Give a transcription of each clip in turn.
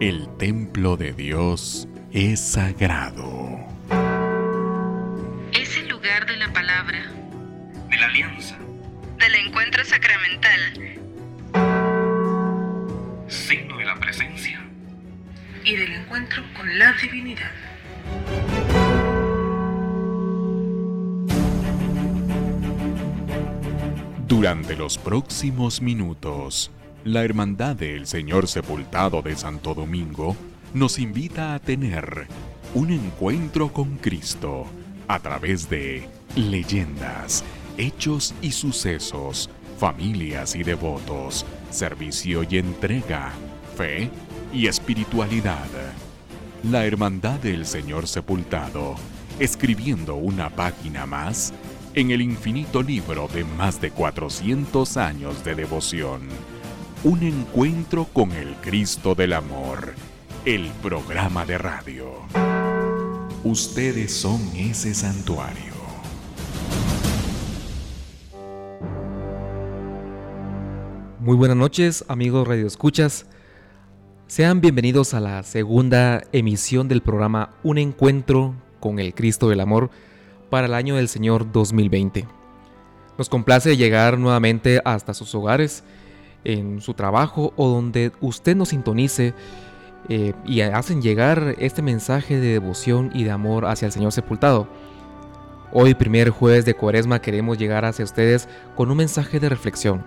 El templo de Dios es sagrado. Es el lugar de la palabra, de la alianza, del encuentro sacramental, signo de la presencia y del encuentro con la divinidad. Durante los próximos minutos, la Hermandad del Señor Sepultado de Santo Domingo nos invita a tener un encuentro con Cristo a través de leyendas, hechos y sucesos, familias y devotos, servicio y entrega, fe y espiritualidad. La Hermandad del Señor Sepultado, escribiendo una página más en el infinito libro de más de 400 años de devoción. Un encuentro con el Cristo del Amor, el programa de radio. Ustedes son ese santuario. Muy buenas noches, amigos Radio Escuchas. Sean bienvenidos a la segunda emisión del programa Un Encuentro con el Cristo del Amor para el año del Señor 2020. Nos complace llegar nuevamente hasta sus hogares, en su trabajo o donde usted nos sintonice eh, y hacen llegar este mensaje de devoción y de amor hacia el Señor sepultado. Hoy, primer jueves de Cuaresma, queremos llegar hacia ustedes con un mensaje de reflexión,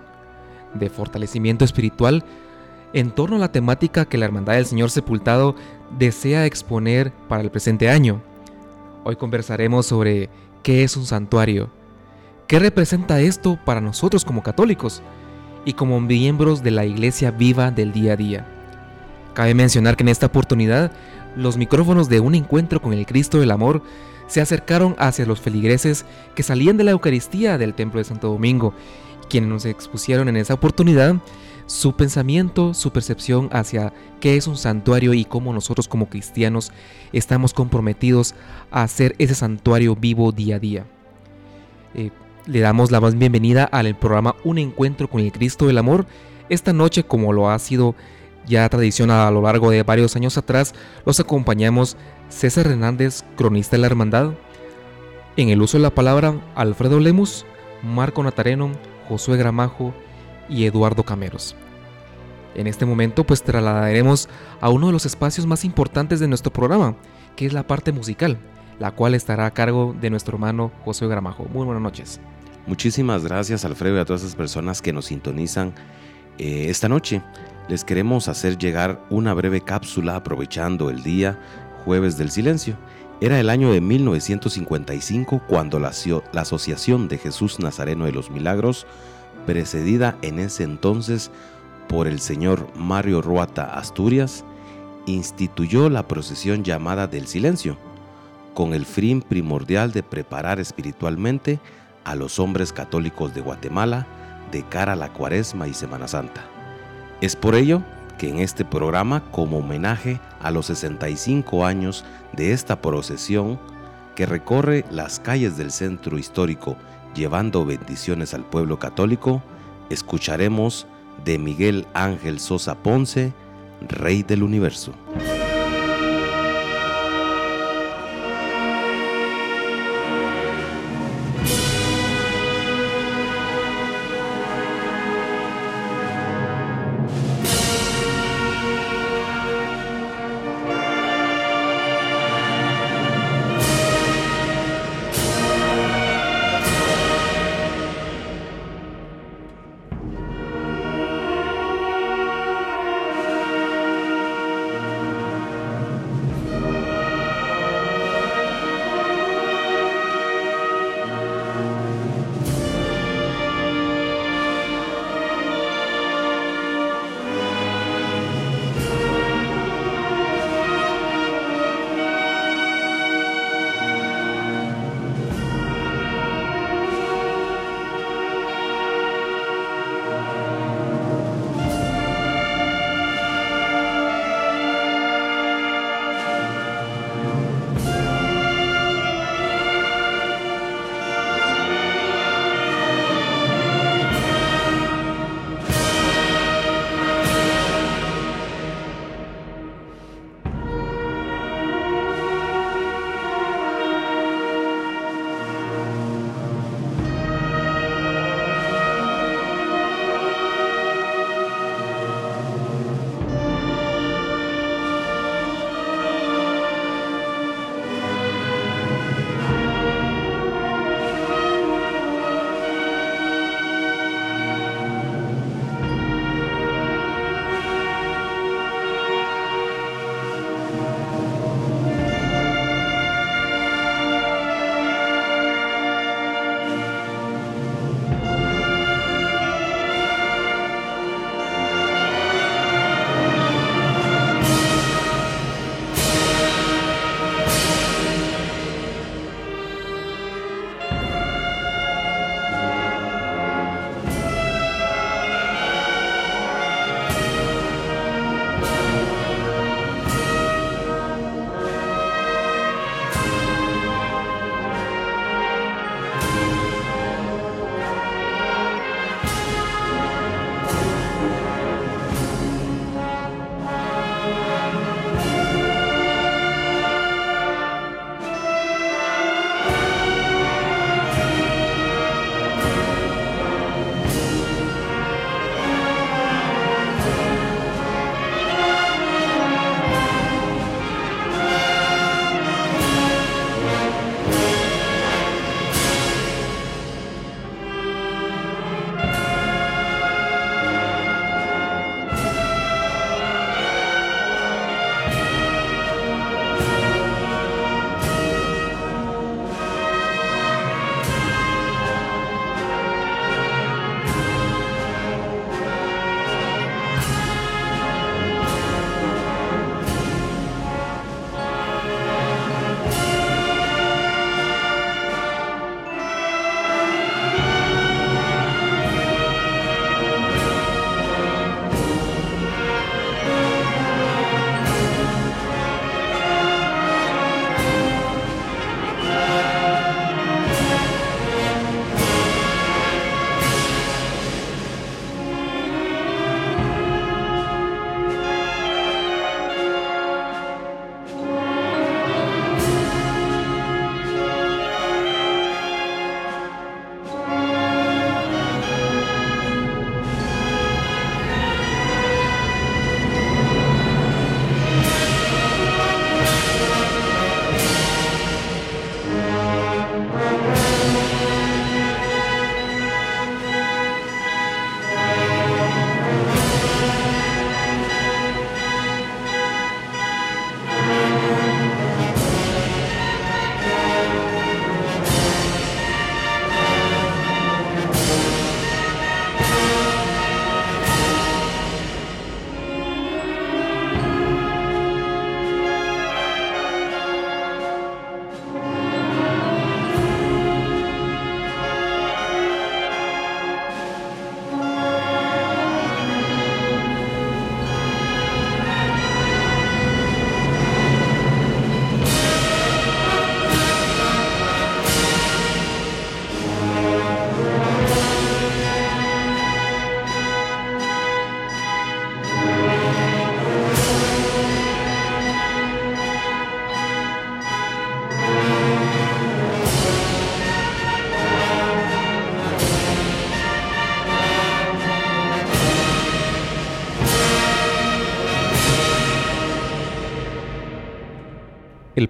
de fortalecimiento espiritual en torno a la temática que la Hermandad del Señor Sepultado desea exponer para el presente año. Hoy conversaremos sobre qué es un santuario, qué representa esto para nosotros como católicos y como miembros de la iglesia viva del día a día. Cabe mencionar que en esta oportunidad los micrófonos de un encuentro con el Cristo del Amor se acercaron hacia los feligreses que salían de la Eucaristía del Templo de Santo Domingo, quienes nos expusieron en esa oportunidad su pensamiento, su percepción hacia qué es un santuario y cómo nosotros como cristianos estamos comprometidos a hacer ese santuario vivo día a día. Eh, le damos la más bienvenida al programa Un Encuentro con el Cristo del Amor. Esta noche, como lo ha sido ya tradición a lo largo de varios años atrás, los acompañamos César Hernández, cronista de la Hermandad. En el uso de la palabra, Alfredo Lemus, Marco Natareno, Josué Gramajo, y Eduardo Cameros. En este momento pues trasladaremos a uno de los espacios más importantes de nuestro programa, que es la parte musical, la cual estará a cargo de nuestro hermano José Gramajo. Muy buenas noches. Muchísimas gracias Alfredo y a todas esas personas que nos sintonizan eh, esta noche. Les queremos hacer llegar una breve cápsula aprovechando el día jueves del silencio. Era el año de 1955 cuando la, la Asociación de Jesús Nazareno de los Milagros precedida en ese entonces por el señor Mario Ruata Asturias, instituyó la procesión llamada del silencio, con el fin primordial de preparar espiritualmente a los hombres católicos de Guatemala de cara a la cuaresma y Semana Santa. Es por ello que en este programa, como homenaje a los 65 años de esta procesión que recorre las calles del centro histórico llevando bendiciones al pueblo católico, escucharemos de Miguel Ángel Sosa Ponce, Rey del Universo.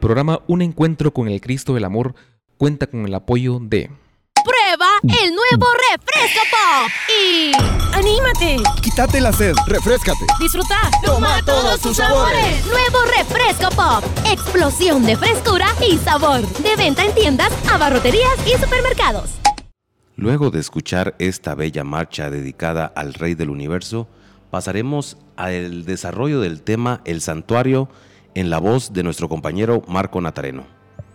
Programa Un Encuentro con el Cristo del Amor cuenta con el apoyo de... Prueba el nuevo Refresco Pop y... ¡Anímate! Quítate la sed, refrescate. Disfruta. Toma todos sus sabores. Nuevo Refresco Pop. Explosión de frescura y sabor. De venta en tiendas, abarroterías y supermercados. Luego de escuchar esta bella marcha dedicada al Rey del Universo, pasaremos al desarrollo del tema El Santuario en la voz de nuestro compañero Marco Natareno.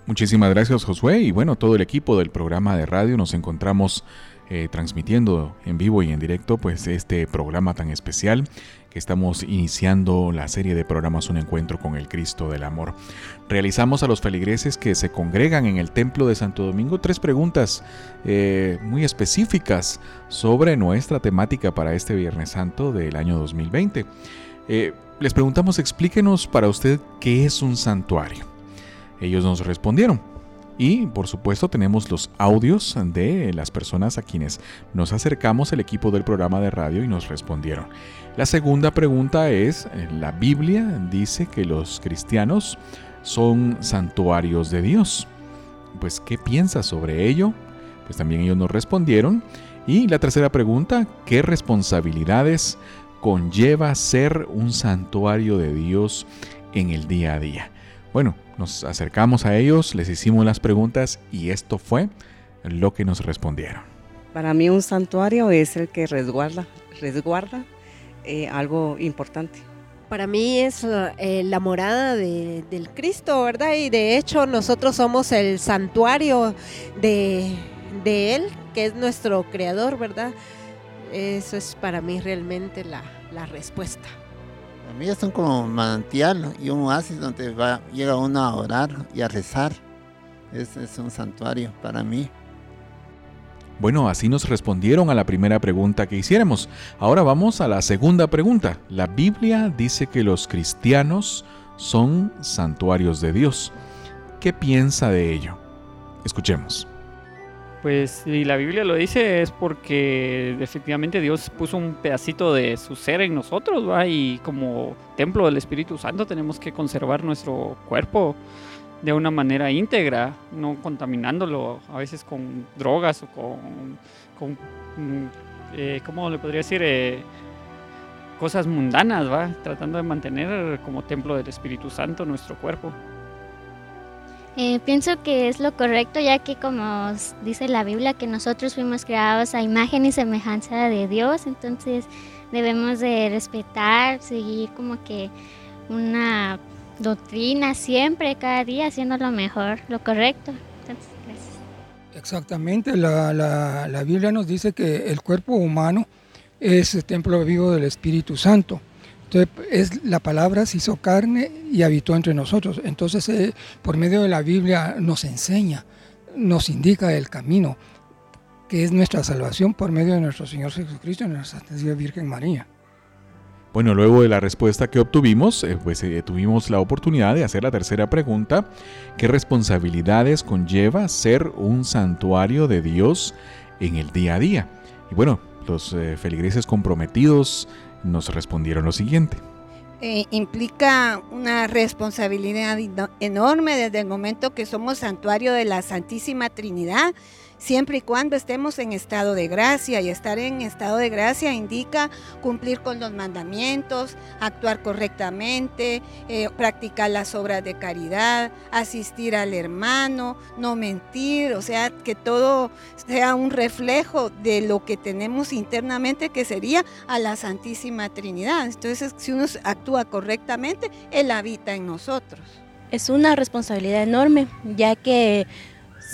Muchísimas gracias Josué y bueno, todo el equipo del programa de radio nos encontramos eh, transmitiendo en vivo y en directo pues este programa tan especial que estamos iniciando la serie de programas Un Encuentro con el Cristo del Amor. Realizamos a los feligreses que se congregan en el Templo de Santo Domingo tres preguntas eh, muy específicas sobre nuestra temática para este Viernes Santo del año 2020. Eh, les preguntamos, explíquenos para usted qué es un santuario. Ellos nos respondieron. Y por supuesto tenemos los audios de las personas a quienes nos acercamos el equipo del programa de radio y nos respondieron. La segunda pregunta es, la Biblia dice que los cristianos son santuarios de Dios. Pues, ¿qué piensas sobre ello? Pues también ellos nos respondieron. Y la tercera pregunta, ¿qué responsabilidades conlleva ser un santuario de Dios en el día a día? Bueno, nos acercamos a ellos, les hicimos las preguntas y esto fue lo que nos respondieron. Para mí un santuario es el que resguarda, resguarda eh, algo importante. Para mí es eh, la morada de, del Cristo, ¿verdad? Y de hecho nosotros somos el santuario de, de Él, que es nuestro creador, ¿verdad? Eso es para mí realmente la, la respuesta. Para mí son como manantial y un oasis donde va, llega uno a orar y a rezar. Es, es un santuario para mí. Bueno, así nos respondieron a la primera pregunta que hiciéramos. Ahora vamos a la segunda pregunta. La Biblia dice que los cristianos son santuarios de Dios. ¿Qué piensa de ello? Escuchemos. Pues si la Biblia lo dice es porque efectivamente Dios puso un pedacito de su ser en nosotros, ¿va? Y como templo del Espíritu Santo tenemos que conservar nuestro cuerpo de una manera íntegra, no contaminándolo a veces con drogas o con, con eh, ¿cómo le podría decir? Eh, cosas mundanas, ¿va? Tratando de mantener como templo del Espíritu Santo nuestro cuerpo. Eh, pienso que es lo correcto, ya que como dice la Biblia, que nosotros fuimos creados a imagen y semejanza de Dios, entonces debemos de respetar, seguir como que una doctrina siempre, cada día, haciendo lo mejor, lo correcto. Exactamente, la, la, la Biblia nos dice que el cuerpo humano es el templo vivo del Espíritu Santo. Entonces, es, la palabra se hizo carne y habitó entre nosotros. Entonces, eh, por medio de la Biblia nos enseña, nos indica el camino, que es nuestra salvación por medio de nuestro Señor Jesucristo y nuestra Santa Virgen María. Bueno, luego de la respuesta que obtuvimos, eh, pues eh, tuvimos la oportunidad de hacer la tercera pregunta. ¿Qué responsabilidades conlleva ser un santuario de Dios en el día a día? Y bueno, los feligreses comprometidos nos respondieron lo siguiente. Eh, implica una responsabilidad enorme desde el momento que somos santuario de la Santísima Trinidad siempre y cuando estemos en estado de gracia. Y estar en estado de gracia indica cumplir con los mandamientos, actuar correctamente, eh, practicar las obras de caridad, asistir al hermano, no mentir, o sea, que todo sea un reflejo de lo que tenemos internamente, que sería a la Santísima Trinidad. Entonces, si uno actúa correctamente, Él habita en nosotros. Es una responsabilidad enorme, ya que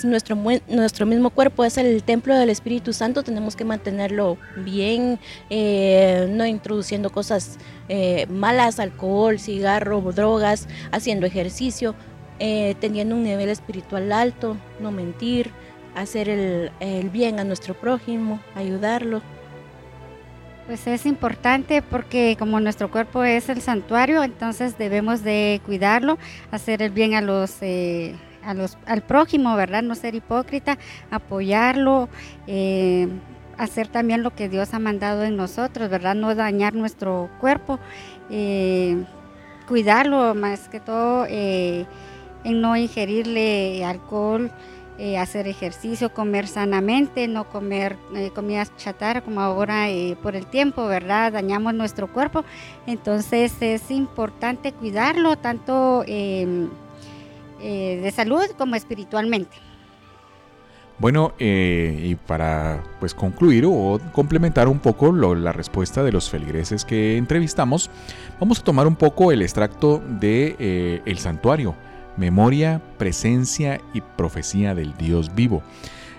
nuestro, nuestro mismo cuerpo es el templo del Espíritu Santo, tenemos que mantenerlo bien, eh, no introduciendo cosas eh, malas, alcohol, cigarro, drogas, haciendo ejercicio, eh, teniendo un nivel espiritual alto, no mentir, hacer el, el bien a nuestro prójimo, ayudarlo. Pues es importante porque como nuestro cuerpo es el santuario, entonces debemos de cuidarlo, hacer el bien a los al prójimo, ¿verdad? No ser hipócrita, apoyarlo, eh, hacer también lo que Dios ha mandado en nosotros, ¿verdad? No dañar nuestro cuerpo, eh, cuidarlo más que todo. Eh, en no ingerirle alcohol, hacer ejercicio, comer sanamente, no comer comidas chatarra como ahora por el tiempo, ¿verdad? Dañamos nuestro cuerpo. Entonces es importante cuidarlo tanto em, de salud como espiritualmente. Bueno, y para pues concluir o complementar un poco la respuesta de los feligreses que entrevistamos, vamos a tomar un poco el extracto de el santuario memoria, presencia y profecía del Dios vivo.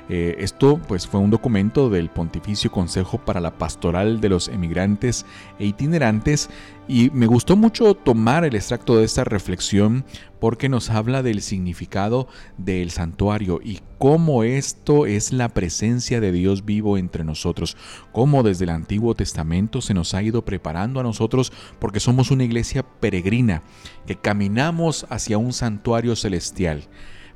Eh, esto pues fue un documento del Pontificio Consejo para la Pastoral de los Emigrantes e Itinerantes y me gustó mucho tomar el extracto de esta reflexión porque nos habla del significado del santuario y cómo esto es la presencia de Dios vivo entre nosotros, cómo desde el Antiguo Testamento se nos ha ido preparando a nosotros porque somos una iglesia peregrina, que caminamos hacia un santuario celestial.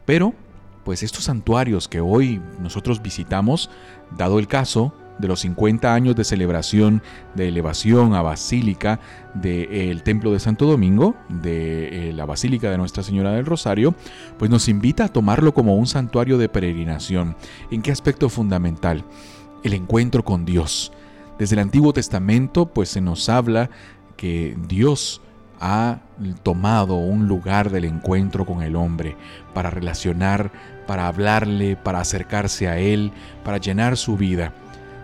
Pero pues estos santuarios que hoy nosotros visitamos, dado el caso de los 50 años de celebración de elevación a basílica del Templo de Santo Domingo, de eh, la Basílica de Nuestra Señora del Rosario, pues nos invita a tomarlo como un santuario de peregrinación. ¿En qué aspecto fundamental? El encuentro con Dios. Desde el Antiguo Testamento, pues se nos habla que Dios ha tomado un lugar del encuentro con el hombre para relacionar, para hablarle, para acercarse a él, para llenar su vida.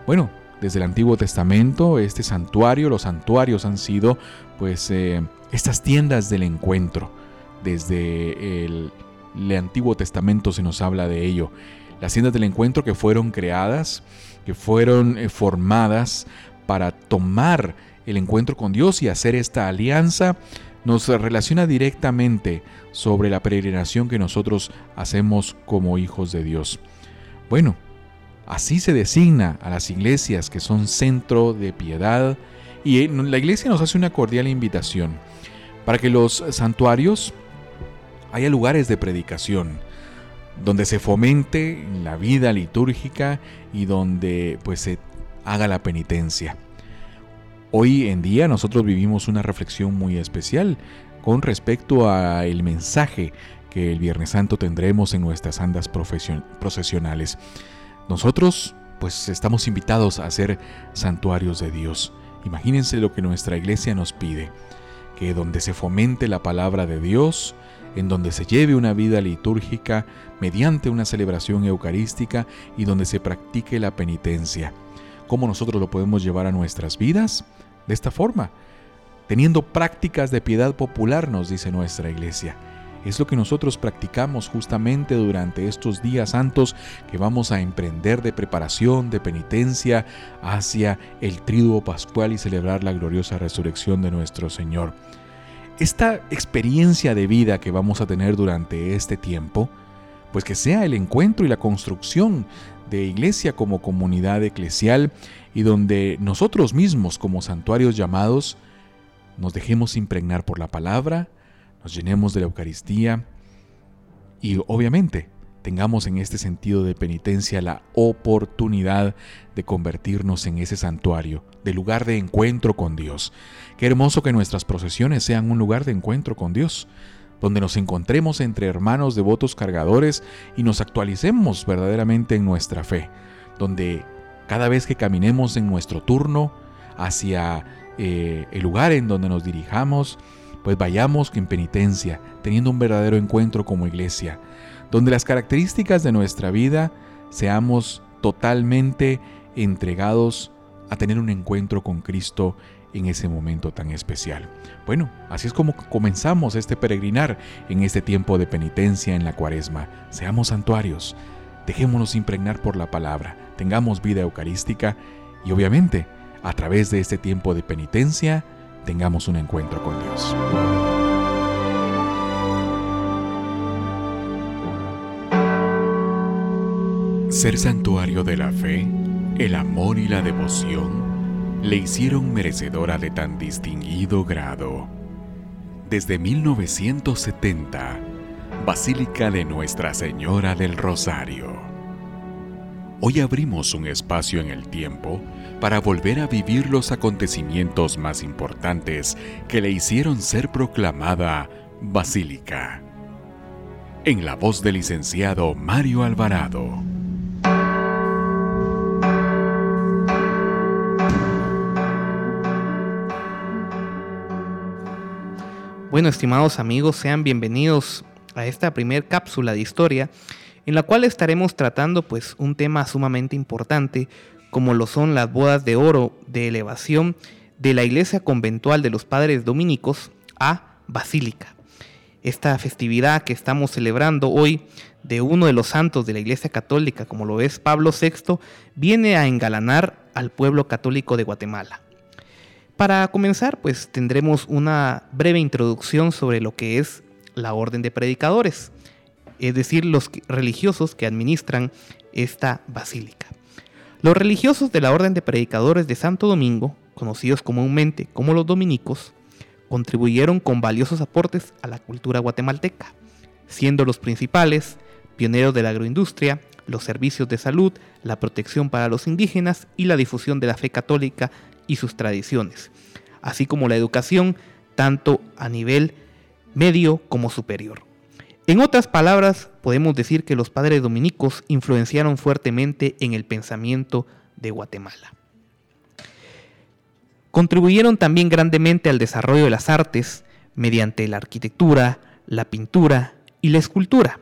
Bueno, desde el Antiguo Testamento, este santuario, los santuarios han sido pues eh, estas tiendas del encuentro. Desde el, Antiguo Testamento se nos habla de ello. Las tiendas del encuentro que fueron creadas, que fueron eh, formadas para tomar el encuentro con Dios y hacer esta alianza nos relaciona directamente sobre la peregrinación que nosotros hacemos como hijos de Dios. Bueno, así se designa a las iglesias que son centro de piedad y la iglesia nos hace una cordial invitación para que los santuarios haya lugares de predicación donde se fomente la vida litúrgica y donde pues se haga la penitencia. Hoy en día nosotros vivimos una reflexión muy especial con respecto a el mensaje que el Viernes Santo tendremos en nuestras andas procesionales. Nosotros pues estamos invitados a ser santuarios de Dios. Imagínense lo que nuestra iglesia nos pide, que donde se fomente la palabra de Dios, en donde se lleve una vida litúrgica mediante una celebración eucarística y donde se practique la penitencia. ¿Cómo nosotros lo podemos llevar a nuestras vidas? De esta forma, teniendo prácticas de piedad popular, nos dice nuestra iglesia. Es lo que nosotros practicamos justamente durante estos días santos que vamos a emprender de preparación, de penitencia hacia el triduo pascual y celebrar la gloriosa resurrección de nuestro Señor. Esta experiencia de vida que vamos a tener durante este tiempo, pues que sea el encuentro y la construcción de iglesia como comunidad eclesial y donde nosotros mismos como santuarios llamados nos dejemos impregnar por la palabra, nos llenemos de la Eucaristía y obviamente tengamos en este sentido de penitencia la oportunidad de convertirnos en ese santuario, de lugar de encuentro con Dios. Qué hermoso que nuestras procesiones sean un lugar de encuentro con Dios donde nos encontremos entre hermanos devotos cargadores y nos actualicemos verdaderamente en nuestra fe, donde cada vez que caminemos en nuestro turno hacia eh, el lugar en donde nos dirijamos, pues vayamos en penitencia, teniendo un verdadero encuentro como iglesia, donde las características de nuestra vida seamos totalmente entregados a tener un encuentro con Cristo en ese momento tan especial. Bueno, así es como comenzamos este peregrinar en este tiempo de penitencia en la cuaresma. Seamos santuarios, dejémonos impregnar por la palabra, tengamos vida eucarística y obviamente a través de este tiempo de penitencia tengamos un encuentro con Dios. Ser santuario de la fe, el amor y la devoción le hicieron merecedora de tan distinguido grado. Desde 1970, Basílica de Nuestra Señora del Rosario. Hoy abrimos un espacio en el tiempo para volver a vivir los acontecimientos más importantes que le hicieron ser proclamada Basílica. en la voz del licenciado Mario Alvarado. Bueno, estimados amigos, sean bienvenidos a esta primer cápsula de historia en la cual estaremos tratando pues un tema sumamente importante como lo son las bodas de oro de elevación de la iglesia conventual de los padres dominicos a Basílica. Esta festividad que estamos celebrando hoy de uno de los santos de la iglesia católica como lo es Pablo VI viene a engalanar al pueblo católico de Guatemala. Para comenzar, pues tendremos una breve introducción sobre lo que es la orden de predicadores, es decir, los religiosos que administran esta basílica. Los religiosos de la orden de predicadores de Santo Domingo, conocidos comúnmente como los dominicos, contribuyeron con valiosos aportes a la cultura guatemalteca, siendo los principales pioneros de la agroindustria, los servicios de salud, la protección para los indígenas y la difusión de la fe católica y sus tradiciones, así como la educación tanto a nivel medio como superior. En otras palabras, podemos decir que los padres dominicos influenciaron fuertemente en el pensamiento de Guatemala. Contribuyeron también grandemente al desarrollo de las artes mediante la arquitectura, la pintura y la escultura.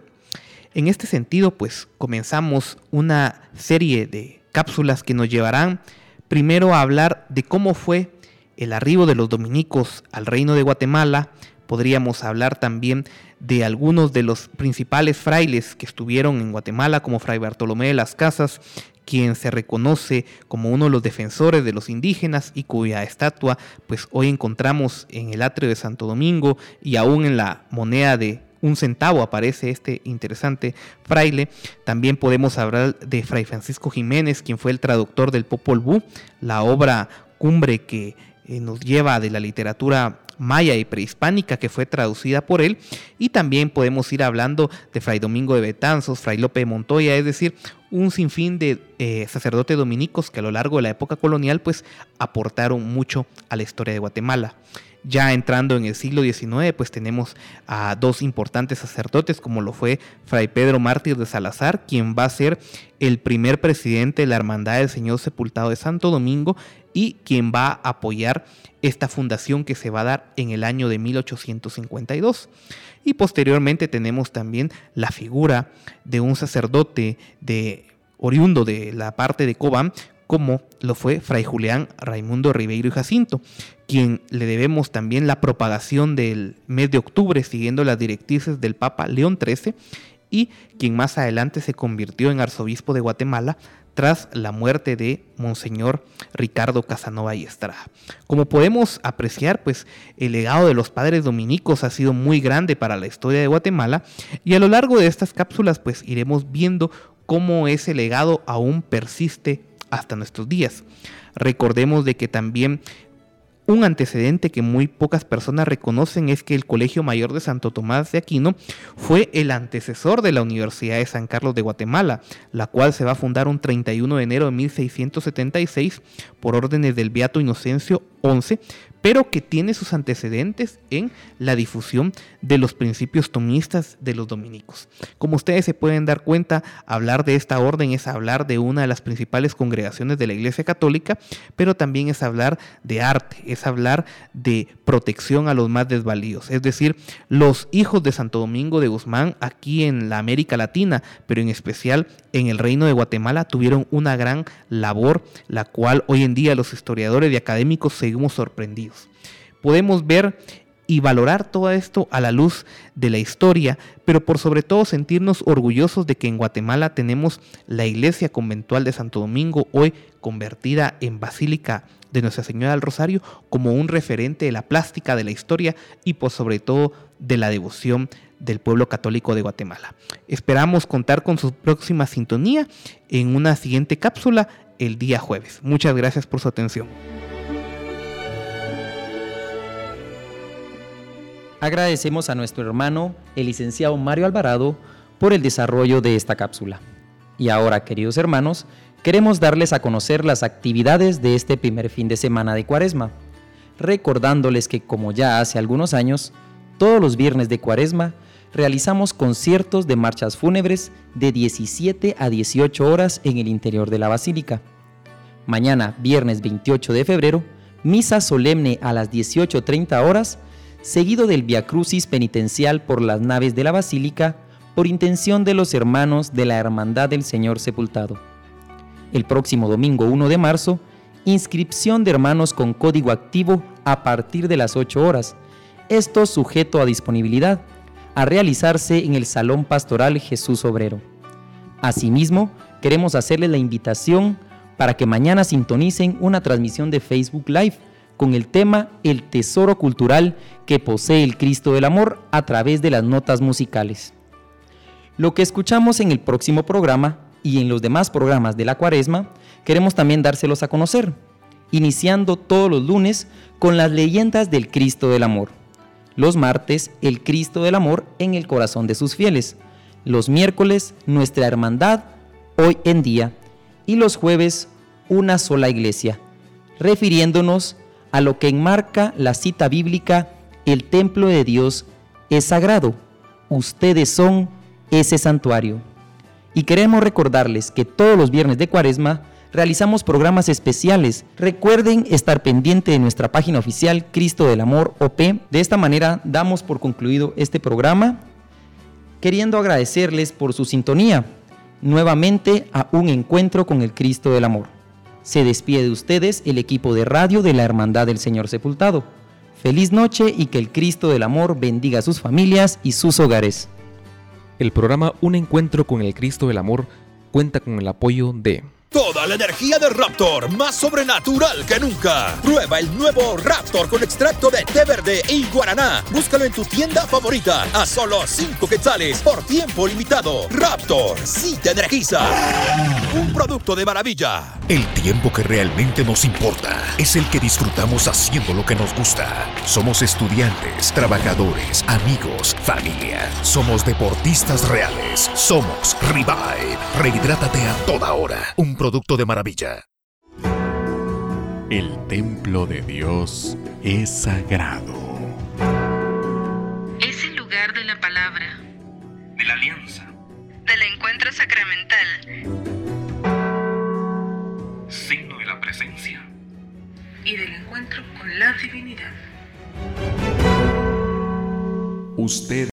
En este sentido, pues comenzamos una serie de cápsulas que nos llevarán primero a hablar de cómo fue el arribo de los dominicos al reino de Guatemala, podríamos hablar también de algunos de los principales frailes que estuvieron en Guatemala, como Fray Bartolomé de las Casas, quien se reconoce como uno de los defensores de los indígenas y cuya estatua pues hoy encontramos en el atrio de Santo Domingo y aún en la moneda de un centavo aparece este interesante fraile. También podemos hablar de Fray Francisco Jiménez, quien fue el traductor del Popol Vuh, la obra cumbre que eh, nos lleva de la literatura maya y prehispánica que fue traducida por él y también podemos ir hablando de Fray Domingo de Betanzos, Fray Lope de Montoya, es decir, un sinfín de eh, sacerdotes dominicos que a lo largo de la época colonial pues aportaron mucho a la historia de Guatemala. Ya entrando en el siglo XIX, pues tenemos a dos importantes sacerdotes, como lo fue Fray Pedro Mártir de Salazar, quien va a ser el primer presidente de la Hermandad del Señor Sepultado de Santo Domingo y quien va a apoyar esta fundación que se va a dar en el año de 1852. Y posteriormente tenemos también la figura de un sacerdote de oriundo de la parte de Cobán, como lo fue Fray Julián Raimundo Ribeiro y Jacinto, quien le debemos también la propagación del mes de octubre siguiendo las directrices del Papa León XIII y quien más adelante se convirtió en arzobispo de Guatemala tras la muerte de Monseñor Ricardo Casanova y Estrada. Como podemos apreciar, pues el legado de los padres dominicos ha sido muy grande para la historia de Guatemala y a lo largo de estas cápsulas pues iremos viendo cómo ese legado aún persiste hasta nuestros días. Recordemos de que también un antecedente que muy pocas personas reconocen es que el Colegio Mayor de Santo Tomás de Aquino fue el antecesor de la Universidad de San Carlos de Guatemala, la cual se va a fundar un 31 de enero de 1676 por órdenes del Beato Inocencio XI, pero que tiene sus antecedentes en la difusión de los principios tomistas de los dominicos. Como ustedes se pueden dar cuenta, hablar de esta orden es hablar de una de las principales congregaciones de la Iglesia Católica, pero también es hablar de arte, es hablar de protección a los más desvalidos, es decir, los hijos de Santo Domingo de Guzmán aquí en la América Latina, pero en especial en el reino de Guatemala, tuvieron una gran labor, la cual hoy en día los historiadores y académicos seguimos sorprendidos. Podemos ver y valorar todo esto a la luz de la historia, pero por sobre todo sentirnos orgullosos de que en Guatemala tenemos la iglesia conventual de Santo Domingo, hoy convertida en Basílica de Nuestra Señora del Rosario, como un referente de la plástica de la historia y por sobre todo de la devoción del pueblo católico de Guatemala. Esperamos contar con su próxima sintonía en una siguiente cápsula el día jueves. Muchas gracias por su atención. Agradecemos a nuestro hermano, el licenciado Mario Alvarado, por el desarrollo de esta cápsula. Y ahora, queridos hermanos, queremos darles a conocer las actividades de este primer fin de semana de Cuaresma, recordándoles que como ya hace algunos años, todos los viernes de Cuaresma realizamos conciertos de marchas fúnebres de 17 a 18 horas en el interior de la basílica. Mañana, viernes 28 de febrero, misa solemne a las 18.30 horas, seguido del Via Crucis penitencial por las naves de la basílica por intención de los hermanos de la Hermandad del Señor Sepultado. El próximo domingo 1 de marzo, inscripción de hermanos con código activo a partir de las 8 horas, esto sujeto a disponibilidad, a realizarse en el Salón Pastoral Jesús Obrero. Asimismo, queremos hacerles la invitación para que mañana sintonicen una transmisión de Facebook Live con el tema El tesoro cultural que posee el Cristo del Amor a través de las notas musicales. Lo que escuchamos en el próximo programa y en los demás programas de la cuaresma, queremos también dárselos a conocer, iniciando todos los lunes con las leyendas del Cristo del Amor. Los martes, el Cristo del Amor en el corazón de sus fieles. Los miércoles, nuestra hermandad, hoy en día. Y los jueves, una sola iglesia, refiriéndonos a lo que enmarca la cita bíblica, el templo de Dios es sagrado. Ustedes son ese santuario. Y queremos recordarles que todos los viernes de cuaresma realizamos programas especiales. Recuerden estar pendiente de nuestra página oficial Cristo del Amor OP. De esta manera damos por concluido este programa, queriendo agradecerles por su sintonía nuevamente a un encuentro con el Cristo del Amor. Se despide de ustedes el equipo de radio de la Hermandad del Señor Sepultado. Feliz noche y que el Cristo del Amor bendiga a sus familias y sus hogares. El programa Un Encuentro con el Cristo del Amor cuenta con el apoyo de... Toda la energía de Raptor, más sobrenatural que nunca. Prueba el nuevo Raptor con extracto de té verde y guaraná. Búscalo en tu tienda favorita a solo 5 quetzales por tiempo limitado. Raptor, sí te energiza. Un producto de maravilla. El tiempo que realmente nos importa es el que disfrutamos haciendo lo que nos gusta. Somos estudiantes, trabajadores, amigos, familia. Somos deportistas reales. Somos Revive. Rehidrátate a toda hora. Un producto de maravilla. El templo de Dios es sagrado. Es el lugar de la palabra, de la alianza, del encuentro sacramental, con la divinidad. Usted